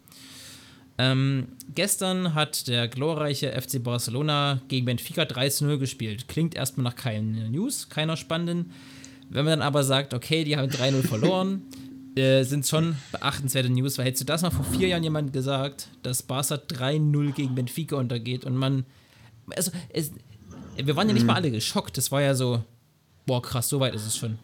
Ähm, gestern hat der glorreiche FC Barcelona gegen Benfica 3-0 gespielt. Klingt erstmal nach keinen News, keiner spannenden. Wenn man dann aber sagt, okay, die haben 3-0 verloren, äh, sind schon beachtenswerte News, weil hättest du das mal vor vier Jahren jemand gesagt, dass Barca 3-0 gegen Benfica untergeht und man. Also, es, wir waren ja nicht mhm. mal alle geschockt. Das war ja so, boah, krass, so weit ist es schon.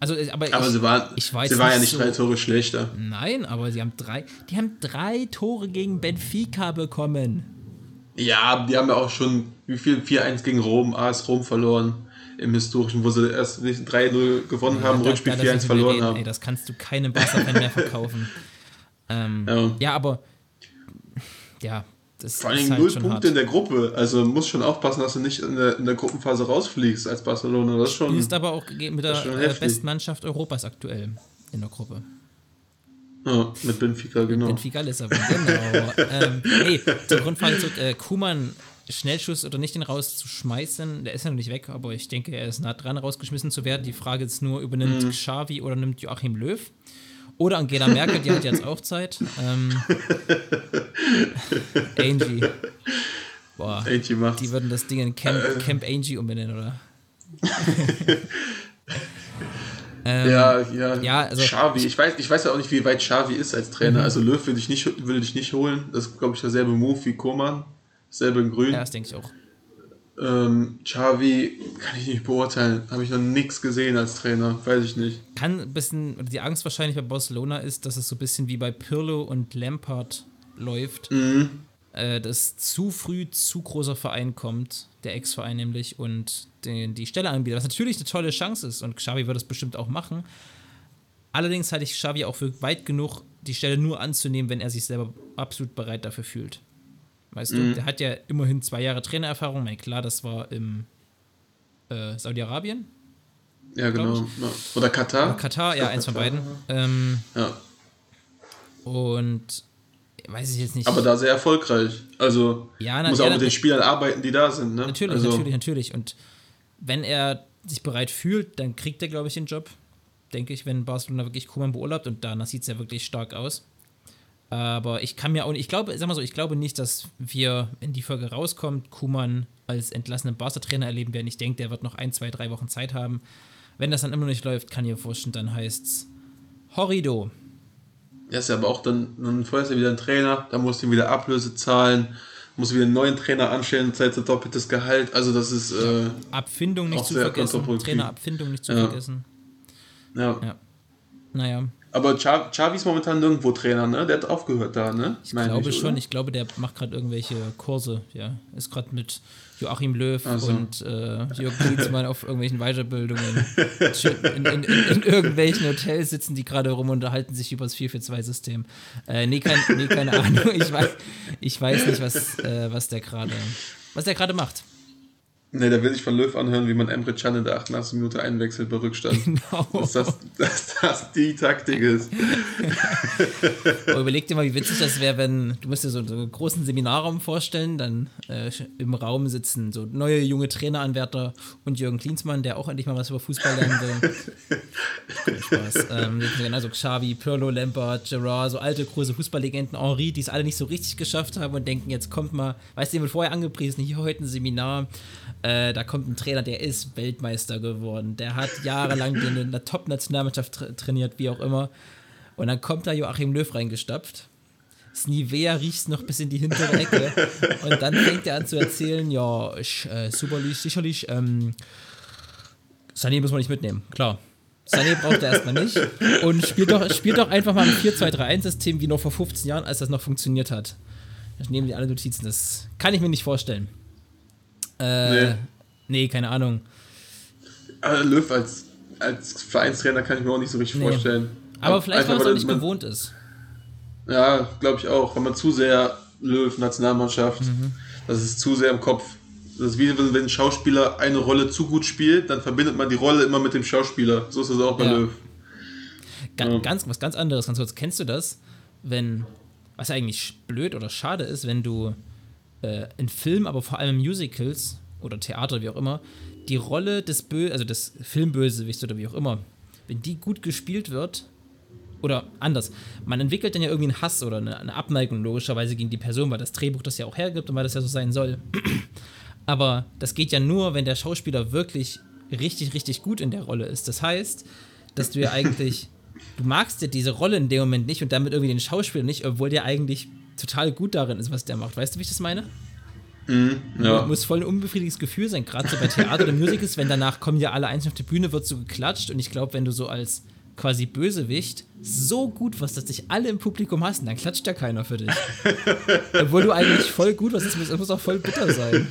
Also, aber, aber ich, sie, waren, ich weiß sie war ja nicht so, drei Tore schlechter. Nein, aber sie haben drei, die haben drei Tore gegen Benfica bekommen. Ja, die haben ja auch schon, wie viel? 4-1 gegen Rom, AS Rom verloren im historischen, wo sie erst 3-0 gewonnen ja, haben, da, Rückspiel 4-1 verloren reden, haben. Ey, das kannst du keinem Barca-Fan mehr verkaufen. ähm, ja. ja, aber ja, Das Vor allem halt null Punkte hart. in der Gruppe. Also muss schon aufpassen, dass du nicht in der, in der Gruppenphase rausfliegst als Barcelona. Das schon. Du bist aber auch mit der äh, besten Mannschaft Europas aktuell in der Gruppe. Ja, mit Benfica, genau. Mit Benfica Lissabon, genau. ähm, nee, zur Grundfrage zurück. Äh, Kuman, Schnellschuss oder nicht den rauszuschmeißen, der ist ja noch nicht weg, aber ich denke, er ist nah dran, rausgeschmissen zu werden. Die Frage ist nur, übernimmt mhm. Xavi oder nimmt Joachim Löw? Oder Angela Merkel, die hat jetzt auch Zeit. Ähm, Angie. Boah, Angie macht's. Die würden das Ding in Camp, äh. Camp Angie umbenennen, oder? ähm, ja, ja. ja also Xavi, ich weiß, ich weiß ja auch nicht, wie weit Xavi ist als Trainer. Mhm. Also Löw würde ich, nicht, würde ich nicht holen. Das ist, glaube ich, derselbe Move wie Koman. Selbe in Grün. Ja, das denke ich auch. Ähm, Xavi kann ich nicht beurteilen. Habe ich noch nichts gesehen als Trainer. Weiß ich nicht. Kann ein bisschen, die Angst wahrscheinlich bei Barcelona ist, dass es so ein bisschen wie bei Pirlo und Lampard läuft. Mhm. Äh, dass zu früh zu großer Verein kommt, der Ex-Verein nämlich, und den, die Stelle anbietet. Was natürlich eine tolle Chance ist und Xavi wird es bestimmt auch machen. Allerdings halte ich Xavi auch für weit genug, die Stelle nur anzunehmen, wenn er sich selber absolut bereit dafür fühlt. Weißt mhm. du, der hat ja immerhin zwei Jahre Trainererfahrung. Na klar, das war im äh, Saudi-Arabien. Ja, genau. Oder Katar. Oder Katar, ja, eins von beiden. Ähm, ja. Und weiß ich jetzt nicht. Aber da sehr erfolgreich. Also ja, na, muss ja, auch mit den Spielern arbeiten, die da sind. Ne? Natürlich, also. natürlich, natürlich. Und wenn er sich bereit fühlt, dann kriegt er, glaube ich, den Job. Denke ich, wenn Barcelona wirklich Kuman beurlaubt und danach sieht es ja wirklich stark aus. Aber ich kann mir auch nicht, ich glaube, sag mal so, ich glaube nicht, dass wir, wenn die Folge rauskommt, Kuman als entlassenen Barca-Trainer erleben werden. Ich denke, der wird noch ein, zwei, drei Wochen Zeit haben. Wenn das dann immer noch nicht läuft, kann ihr vorstellen, dann heißt es Horrido. Ja, ist ja aber auch dann, dann vorher wieder ein Trainer, dann musst du ihm wieder Ablöse zahlen, musst du wieder einen neuen Trainer anstellen, zahlt er doppeltes Gehalt. Also das ist äh, Abfindung nicht zu vergessen. Trainerabfindung nicht zu ja. vergessen. Ja. ja. Naja. Aber Xavi ist momentan nirgendwo Trainer, ne? Der hat aufgehört da, ne? Ich Meine glaube ich, schon. Ich glaube, der macht gerade irgendwelche Kurse, ja. Ist gerade mit Joachim Löw so. und äh, Jörg Klinsmann auf irgendwelchen Weiterbildungen. In, in, in, in, irgendwelchen Hotels sitzen die gerade rum und unterhalten sich über das 442-System. Äh, nee, kein, nee, keine Ahnung. Ich weiß, ich weiß nicht, was, äh, was der gerade was der gerade macht. Ne, der will sich von Löw anhören, wie man Emre Can in der 88. Minute einwechselt bei Rückstand. Genau. Dass das, dass das die Taktik ist. Aber überleg dir mal, wie witzig das wäre, wenn, du musst dir so einen großen Seminarraum vorstellen, dann äh, im Raum sitzen so neue junge Traineranwärter und Jürgen Klinsmann, der auch endlich mal was über Fußball lernen will. Spaß. Ähm, also Xavi, Pirlo, Lampard, Gerard, so alte große Fußballlegenden, Henri, die es alle nicht so richtig geschafft haben und denken, jetzt kommt mal, weißt du, wird vorher angepriesen, hier heute ein Seminar äh, da kommt ein Trainer, der ist Weltmeister geworden. Der hat jahrelang in der Top-Nationalmannschaft tra trainiert, wie auch immer. Und dann kommt da Joachim Löw reingestapft. Das Nivea riecht noch bis in die hintere Ecke. Und dann fängt er an zu erzählen: Ja, äh, superlich, sicherlich. Ähm, Sané muss man nicht mitnehmen, klar. Sané braucht er erstmal nicht. Und spielt doch, spielt doch einfach mal ein 4-2-3-1-System wie noch vor 15 Jahren, als das noch funktioniert hat. Ich nehme die alle Notizen. Das kann ich mir nicht vorstellen. Äh, nee. nee, keine Ahnung. Aber Löw als, als Vereinstrainer kann ich mir auch nicht so richtig nee. vorstellen. Aber vielleicht, weil es auch nicht man, gewohnt ist. Ja, glaube ich auch. Wenn man zu sehr Löw, Nationalmannschaft, mhm. das ist zu sehr im Kopf. Das ist wie wenn ein Schauspieler eine Rolle zu gut spielt, dann verbindet man die Rolle immer mit dem Schauspieler. So ist es auch bei ja. Löw. Ganz, ja. ganz, was ganz anderes, ganz kurz. Kennst du das, wenn, was eigentlich blöd oder schade ist, wenn du äh, in Film, aber vor allem in Musicals oder Theater, wie auch immer, die Rolle des Bö also des Filmbösewichts oder wie auch immer, wenn die gut gespielt wird, oder anders, man entwickelt dann ja irgendwie einen Hass oder eine, eine Abneigung logischerweise gegen die Person, weil das Drehbuch das ja auch hergibt und weil das ja so sein soll. Aber das geht ja nur, wenn der Schauspieler wirklich richtig, richtig gut in der Rolle ist. Das heißt, dass du ja eigentlich, du magst ja diese Rolle in dem Moment nicht und damit irgendwie den Schauspieler nicht, obwohl der eigentlich total gut darin ist, was der macht. Weißt du, wie ich das meine? Mhm, ja. Muss voll ein unbefriediges Gefühl sein, gerade so bei Theater oder Musicals, wenn danach kommen ja alle einzeln auf die Bühne, wird so geklatscht und ich glaube, wenn du so als quasi Bösewicht so gut was, dass dich alle im Publikum hassen, dann klatscht ja keiner für dich. Obwohl du eigentlich voll gut was, das muss auch voll bitter sein.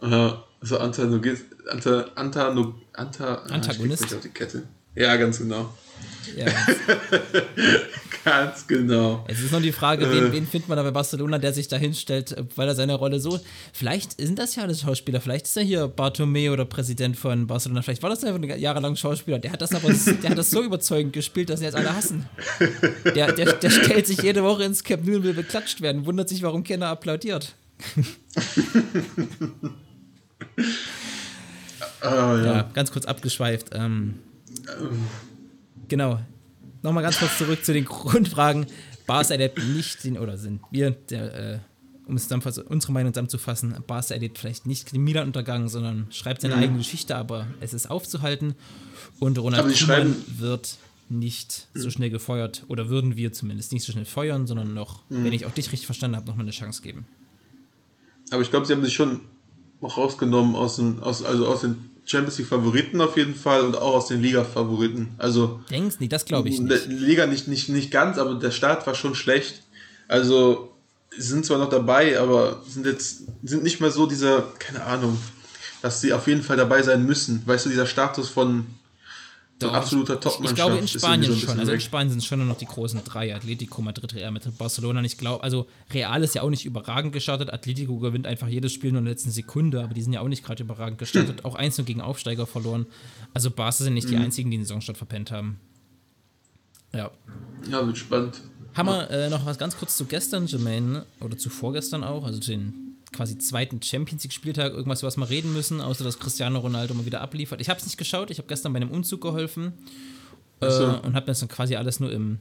Uh, also Antagonist. Anta, Anta, Anta, Antagonist. Ah, auf die Kette. Ja, ganz genau. Ja. Ganz genau. Es ist noch die Frage, äh. wen, wen findet man da bei Barcelona, der sich da hinstellt, weil er seine Rolle so. Vielleicht sind das ja alles Schauspieler, vielleicht ist er hier Bartomeu oder Präsident von Barcelona, vielleicht war das einfach ein jahrelang Schauspieler. Der hat das aber der hat das so überzeugend gespielt, dass sie jetzt alle hassen. Der, der, der stellt sich jede Woche ins Camp Nou und will beklatscht werden, wundert sich, warum keiner applaudiert. oh, ja. ja. ganz kurz abgeschweift. Ähm, genau. Nochmal ganz kurz zurück zu den Grundfragen. Barca erlebt nicht den, oder sind wir, der, äh, um es unsere Meinung zusammenzufassen, Barca erlebt vielleicht nicht den Milan-Untergang, sondern schreibt seine mhm. eigene Geschichte, aber es ist aufzuhalten. Und Ronald Koeman wird nicht mhm. so schnell gefeuert, oder würden wir zumindest nicht so schnell feuern, sondern noch, mhm. wenn ich auch dich richtig verstanden habe, nochmal eine Chance geben. Aber ich glaube, sie haben sich schon rausgenommen aus, den, aus, also aus den Champions League Favoriten auf jeden Fall und auch aus den Liga Favoriten. Also denkst du, das glaube ich nicht. Liga nicht, nicht, nicht ganz, aber der Start war schon schlecht. Also sie sind zwar noch dabei, aber sind jetzt sind nicht mehr so dieser keine Ahnung, dass sie auf jeden Fall dabei sein müssen. Weißt du, dieser Status von doch, absoluter top Ich glaube in Spanien schon. Also in Spanien sind schon nur noch die großen drei: Atletico, Madrid, Real Madrid, Barcelona. Und ich glaube, also Real ist ja auch nicht überragend gestartet. Atletico gewinnt einfach jedes Spiel nur in der letzten Sekunde, aber die sind ja auch nicht gerade überragend gestartet. Hm. Auch einzeln gegen Aufsteiger verloren. Also Barca sind nicht hm. die einzigen, die den Saisonstart verpennt haben. Ja. Ja, wird spannend. Haben wir äh, noch was ganz kurz zu gestern, Jermaine, oder zu vorgestern auch, also zu den quasi zweiten Champions League Spieltag irgendwas, über was wir reden müssen, außer dass Cristiano Ronaldo mal wieder abliefert. Ich habe es nicht geschaut, ich habe gestern bei einem Umzug geholfen äh, so. und habe mir das dann quasi alles nur im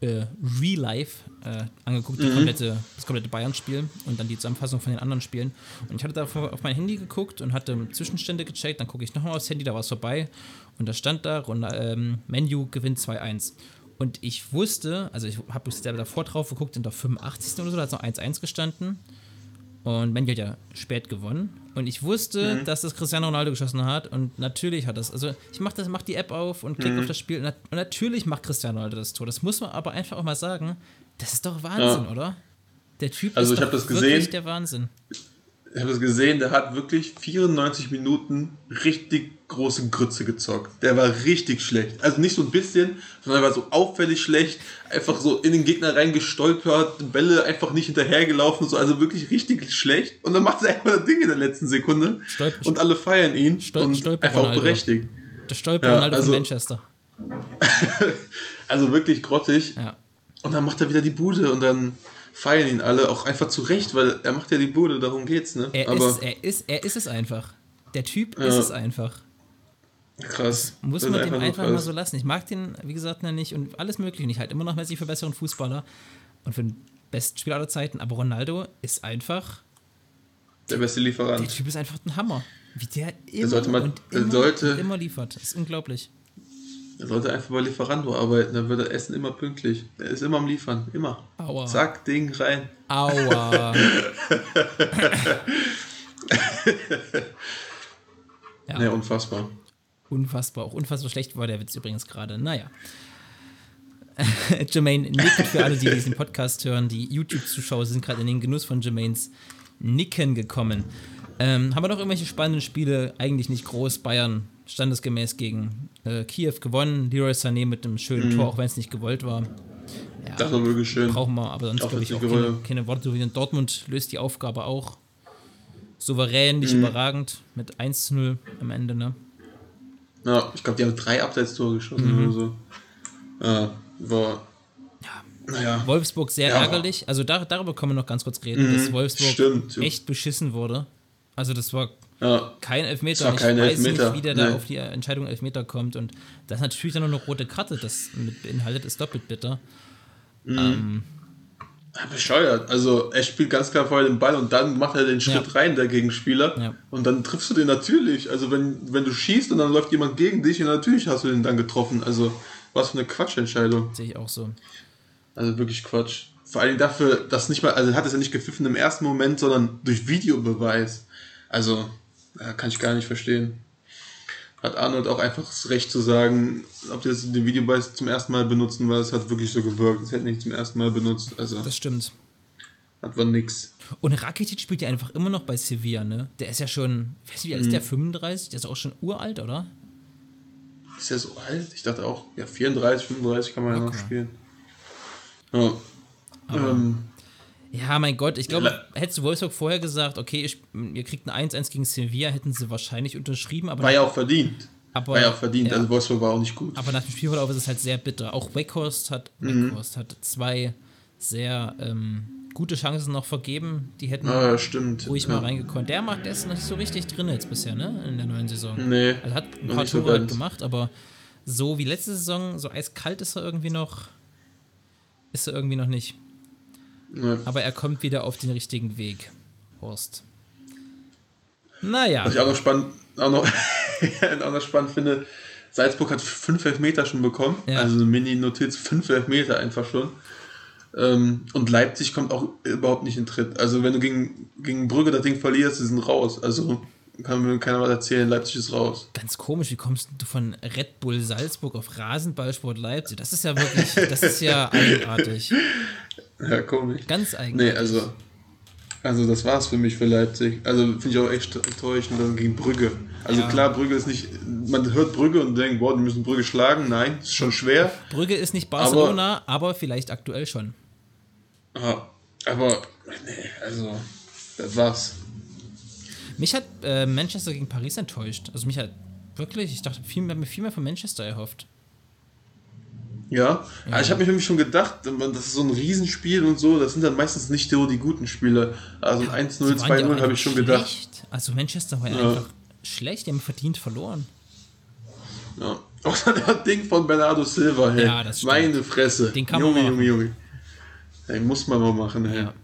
äh, Real Life äh, angeguckt, mhm. komplette, das komplette Bayern-Spiel und dann die Zusammenfassung von den anderen Spielen. Und ich hatte da auf mein Handy geguckt und hatte Zwischenstände gecheckt, dann gucke ich nochmal aufs Handy, da war es vorbei und da stand da, ähm, Menu gewinnt 2-1. Und ich wusste, also ich habe davor drauf geguckt, in der 85. oder so, da hat es noch 1-1 gestanden. Und Mendy hat ja spät gewonnen. Und ich wusste, mhm. dass das Cristiano Ronaldo geschossen hat. Und natürlich hat das. Also ich mach das, mach die App auf und klicke mhm. auf das Spiel. Und natürlich macht Cristiano Ronaldo das Tor. Das muss man aber einfach auch mal sagen. Das ist doch Wahnsinn, ja. oder? Der Typ also ist ich doch das gesehen, wirklich der Wahnsinn ich habe es gesehen, der hat wirklich 94 Minuten richtig große Grütze gezockt. Der war richtig schlecht. Also nicht so ein bisschen, sondern er war so auffällig schlecht, einfach so in den Gegner reingestolpert, Bälle einfach nicht hinterhergelaufen, so, also wirklich richtig schlecht. Und dann macht er einfach das Ding in der letzten Sekunde Stolp und alle feiern ihn Stol und Stolper einfach auch berechtigt. Der Stolper ja, also, von Manchester. also wirklich grottig. Ja. Und dann macht er wieder die Bude und dann feiern ihn alle auch einfach zu Recht, weil er macht ja die Bude, darum geht's, ne? Er, Aber ist, er, ist, er ist es einfach. Der Typ ja. ist es einfach. Krass. Muss man den einfach krass. mal so lassen. Ich mag den, wie gesagt, nicht und alles mögliche nicht. Halt immer noch Messi für besseren Fußballer und für den besten Spieler aller Zeiten. Aber Ronaldo ist einfach. Der beste Lieferant. Der Typ ist einfach ein Hammer. Wie der immer, der sollte man, und immer, sollte, und immer liefert. Das ist unglaublich. Er sollte einfach bei Lieferando arbeiten, dann würde Essen immer pünktlich. Er ist immer am Liefern, immer. Aua. Zack, Ding rein. Aua. ja. Nee, unfassbar. Unfassbar, auch unfassbar schlecht war der Witz übrigens gerade. Naja. Jermaine nickt für alle, die diesen Podcast hören. Die YouTube-Zuschauer sind gerade in den Genuss von Jermaines Nicken gekommen. Ähm, haben wir noch irgendwelche spannenden Spiele? Eigentlich nicht groß. Bayern standesgemäß gegen äh, Kiew gewonnen. Leroy Sané mit einem schönen mhm. Tor, auch wenn es nicht gewollt war. Ja, das war wirklich schön. Brauchen wir, aber sonst glaube ich auch keine, keine, Worte. Dortmund löst die Aufgabe auch souverän, nicht mhm. überragend, mit 1 zu 0 am Ende, ne? Ja, ich glaube, die haben drei Abseitstore geschossen mhm. oder so. Ja, war. Ja. Naja. Wolfsburg sehr ja. ärgerlich. Also da, darüber können wir noch ganz kurz reden, mhm. dass Wolfsburg Stimmt, echt beschissen wurde. Also das war ja. kein Elfmeter. Das war kein ich weiß Elfmeter. nicht, wie der nee. da auf die Entscheidung Elfmeter kommt. Und das ist natürlich dann noch eine rote Karte, das mit beinhaltet, ist doppelt bitter. Mhm. Ähm, Bescheuert. Also er spielt ganz klar vorher den Ball und dann macht er den Schritt ja. rein, der Gegenspieler. Ja. Und dann triffst du den natürlich. Also wenn, wenn du schießt und dann läuft jemand gegen dich und natürlich hast du den dann getroffen. Also was für eine Quatschentscheidung. Sehe ich auch so. Also wirklich Quatsch. Vor allem dafür, dass nicht mal, also hat es ja nicht gepfiffen im ersten Moment, sondern durch Videobeweis. Also, kann ich gar nicht verstehen. Hat Arnold auch einfach das Recht zu sagen, ob die das den Videobeweis zum ersten Mal benutzen, weil es hat wirklich so gewirkt. Es hätte nicht zum ersten Mal benutzt. Also, das stimmt. Hat war nix. Und Rakitic spielt ja einfach immer noch bei Sevilla, ne? Der ist ja schon, weiß nicht, wie alt ist der? 35? Mhm. Der ist auch schon uralt, oder? ist ja so alt. Ich dachte auch, ja, 34, 35 kann man okay. ja noch spielen. Ja. Ähm, ja, mein Gott, ich glaube, hättest du Wolfsburg vorher gesagt, okay, ich, ihr kriegt ein 1-1 gegen Sevilla, hätten sie wahrscheinlich unterschrieben. Aber war ja auch verdient. Aber, war ja auch verdient, ja. also Wolfsburg war auch nicht gut. Aber nach dem Spielverlauf ist es halt sehr bitter. Auch Weghorst hat, mhm. Weghorst hat zwei sehr ähm, gute Chancen noch vergeben. Die hätten ah, stimmt. ruhig ja. mal reingekommen. Der macht, noch nicht so richtig drin jetzt bisher, ne? In der neuen Saison. Nee. Er hat ein paar Tore so halt gemacht, aber so wie letzte Saison, so eiskalt ist er irgendwie noch. Ist er irgendwie noch nicht. Nee. Aber er kommt wieder auf den richtigen Weg, Horst. Naja. Was ich auch noch spannend, auch noch, auch noch spannend finde, Salzburg hat fünf Elfmeter schon bekommen. Ja. Also eine Mini-Notiz, fünf Elfmeter einfach schon. Ähm, und Leipzig kommt auch überhaupt nicht in Tritt. Also wenn du gegen, gegen Brügge das Ding verlierst, sie sind raus. Also kann mir keiner was erzählen, Leipzig ist raus. Ganz komisch, wie kommst du von Red Bull Salzburg auf Rasenballsport Leipzig? Das ist ja wirklich, das ist ja eigenartig. Ja, komisch. Ganz eigenartig. Nee, also, also das war's für mich für Leipzig. Also finde ich auch echt enttäuschend dann gegen Brügge. Also ja. klar, Brügge ist nicht, man hört Brügge und denkt, boah, die müssen Brügge schlagen. Nein, ist schon schwer. Brügge ist nicht Barcelona, aber, aber vielleicht aktuell schon. Ah, aber, nee, also, das war's. Mich hat äh, Manchester gegen Paris enttäuscht. Also mich hat wirklich, ich dachte, viel mehr, viel mehr von Manchester erhofft. Ja, ja. ich habe mich nämlich schon gedacht, das ist so ein Riesenspiel und so, das sind dann meistens nicht so die guten Spiele. Also ja, 1-0, 2-0 habe ich schon schlecht. gedacht. Also Manchester war ja, ja, einfach schlecht, die haben verdient verloren. Ja. Außer das Ding von Bernardo Silva, hey. Ja, das stimmt. Meine Fresse. Den kann Junge, man Junge, Junge, Junge. Den muss man mal machen, hey. Ja.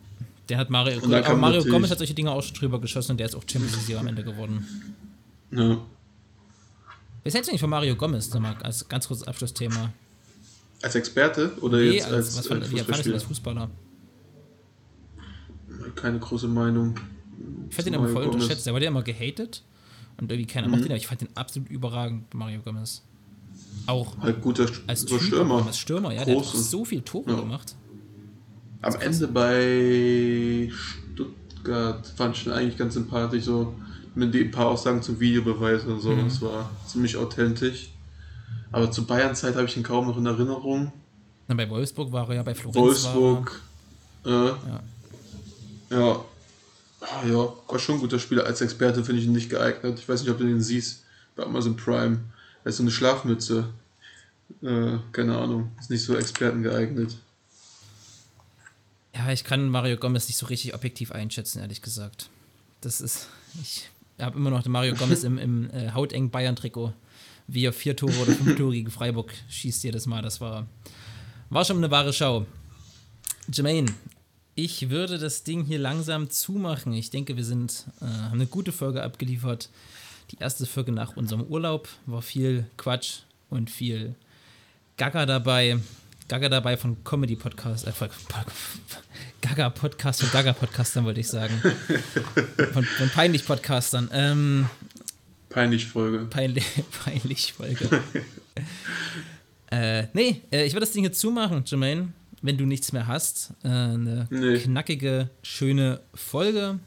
Der hat Mario, aber Mario Gomez hat solche Dinge auch schon drüber geschossen und der ist auch Champions League am Ende geworden. Ja. Was hältst du eigentlich von Mario Gomez, mal als ganz kurzes Abschlussthema? Als Experte oder nee, jetzt als, als, als, als Fußballspieler? als Fußballer? Keine große Meinung. Ich fand den aber voll Gomez. unterschätzt. Der wurde ja immer gehatet und irgendwie keiner mhm. mochte ihn, aber ich fand den absolut überragend, Mario Gomez. Auch halt guter als Stürmer. Als Stürmer, ja, Groß der hat so viel Tore ja. gemacht. Am Ende bei Stuttgart fand ich ihn eigentlich ganz sympathisch, so mit ein paar Aussagen zum Videobeweis und so. Mhm. Das war ziemlich authentisch. Aber zur Bayern-Zeit habe ich ihn kaum noch in Erinnerung. Na, bei Wolfsburg war er ja bei Florenz. Wolfsburg. War, äh, ja. Ja. Ah, ja, war schon ein guter Spieler. Als Experte finde ich ihn nicht geeignet. Ich weiß nicht, ob du den siehst bei Amazon Prime. Er ist so eine Schlafmütze. Äh, keine Ahnung. Ist nicht so Experten geeignet. Ja, ich kann Mario Gomez nicht so richtig objektiv einschätzen, ehrlich gesagt. Das ist. Ich habe immer noch den Mario Gomez im, im äh, hautengen Bayern-Trikot. Wie er vier Tore oder fünf Tore gegen Freiburg schießt jedes Mal. Das war, war schon eine wahre Schau. Jermaine, ich würde das Ding hier langsam zumachen. Ich denke, wir sind, äh, haben eine gute Folge abgeliefert. Die erste Folge nach unserem Urlaub war viel Quatsch und viel Gaga dabei. Gaga dabei von Comedy Podcast, äh, Gaga Podcast von Gaga Podcastern wollte ich sagen. Von, von Peinlich Podcastern. Ähm, peinlich Folge. Peinlich, peinlich Folge. äh, nee, äh, ich würde das Ding hier zumachen, Jermaine, wenn du nichts mehr hast. Äh, eine nee. knackige, schöne Folge.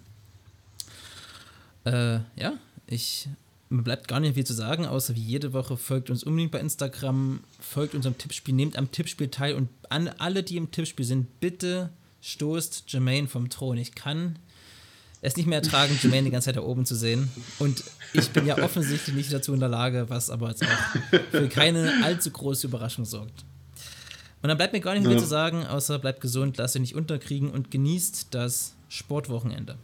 Äh, ja, ich mir bleibt gar nicht viel zu sagen, außer wie jede Woche folgt uns unbedingt bei Instagram, folgt unserem Tippspiel, nehmt am Tippspiel teil und an alle, die im Tippspiel sind, bitte stoßt Jermaine vom Thron. Ich kann es nicht mehr ertragen, Jermaine die ganze Zeit da oben zu sehen. Und ich bin ja offensichtlich nicht dazu in der Lage, was aber jetzt auch für keine allzu große Überraschung sorgt. Und dann bleibt mir gar nicht mehr ja. zu sagen, außer bleibt gesund, lasst euch nicht unterkriegen und genießt das Sportwochenende.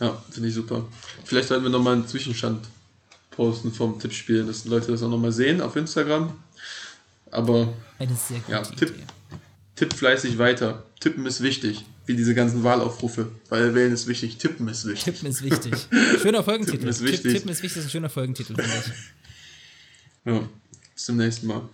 Ja, finde ich super. Vielleicht sollten wir nochmal einen Zwischenstand posten vom Tippspiel, dass die Leute das auch nochmal sehen auf Instagram. Aber Eine sehr gute ja, tipp, tipp fleißig weiter. Tippen ist wichtig, wie diese ganzen Wahlaufrufe. Weil wählen ist wichtig, tippen ist wichtig. Tippen ist wichtig. Schöner Folgentitel. tippen ist wichtig. Tippen ist wichtig, ist ein schöner Folgentitel, finde ich. Ja, bis zum nächsten Mal.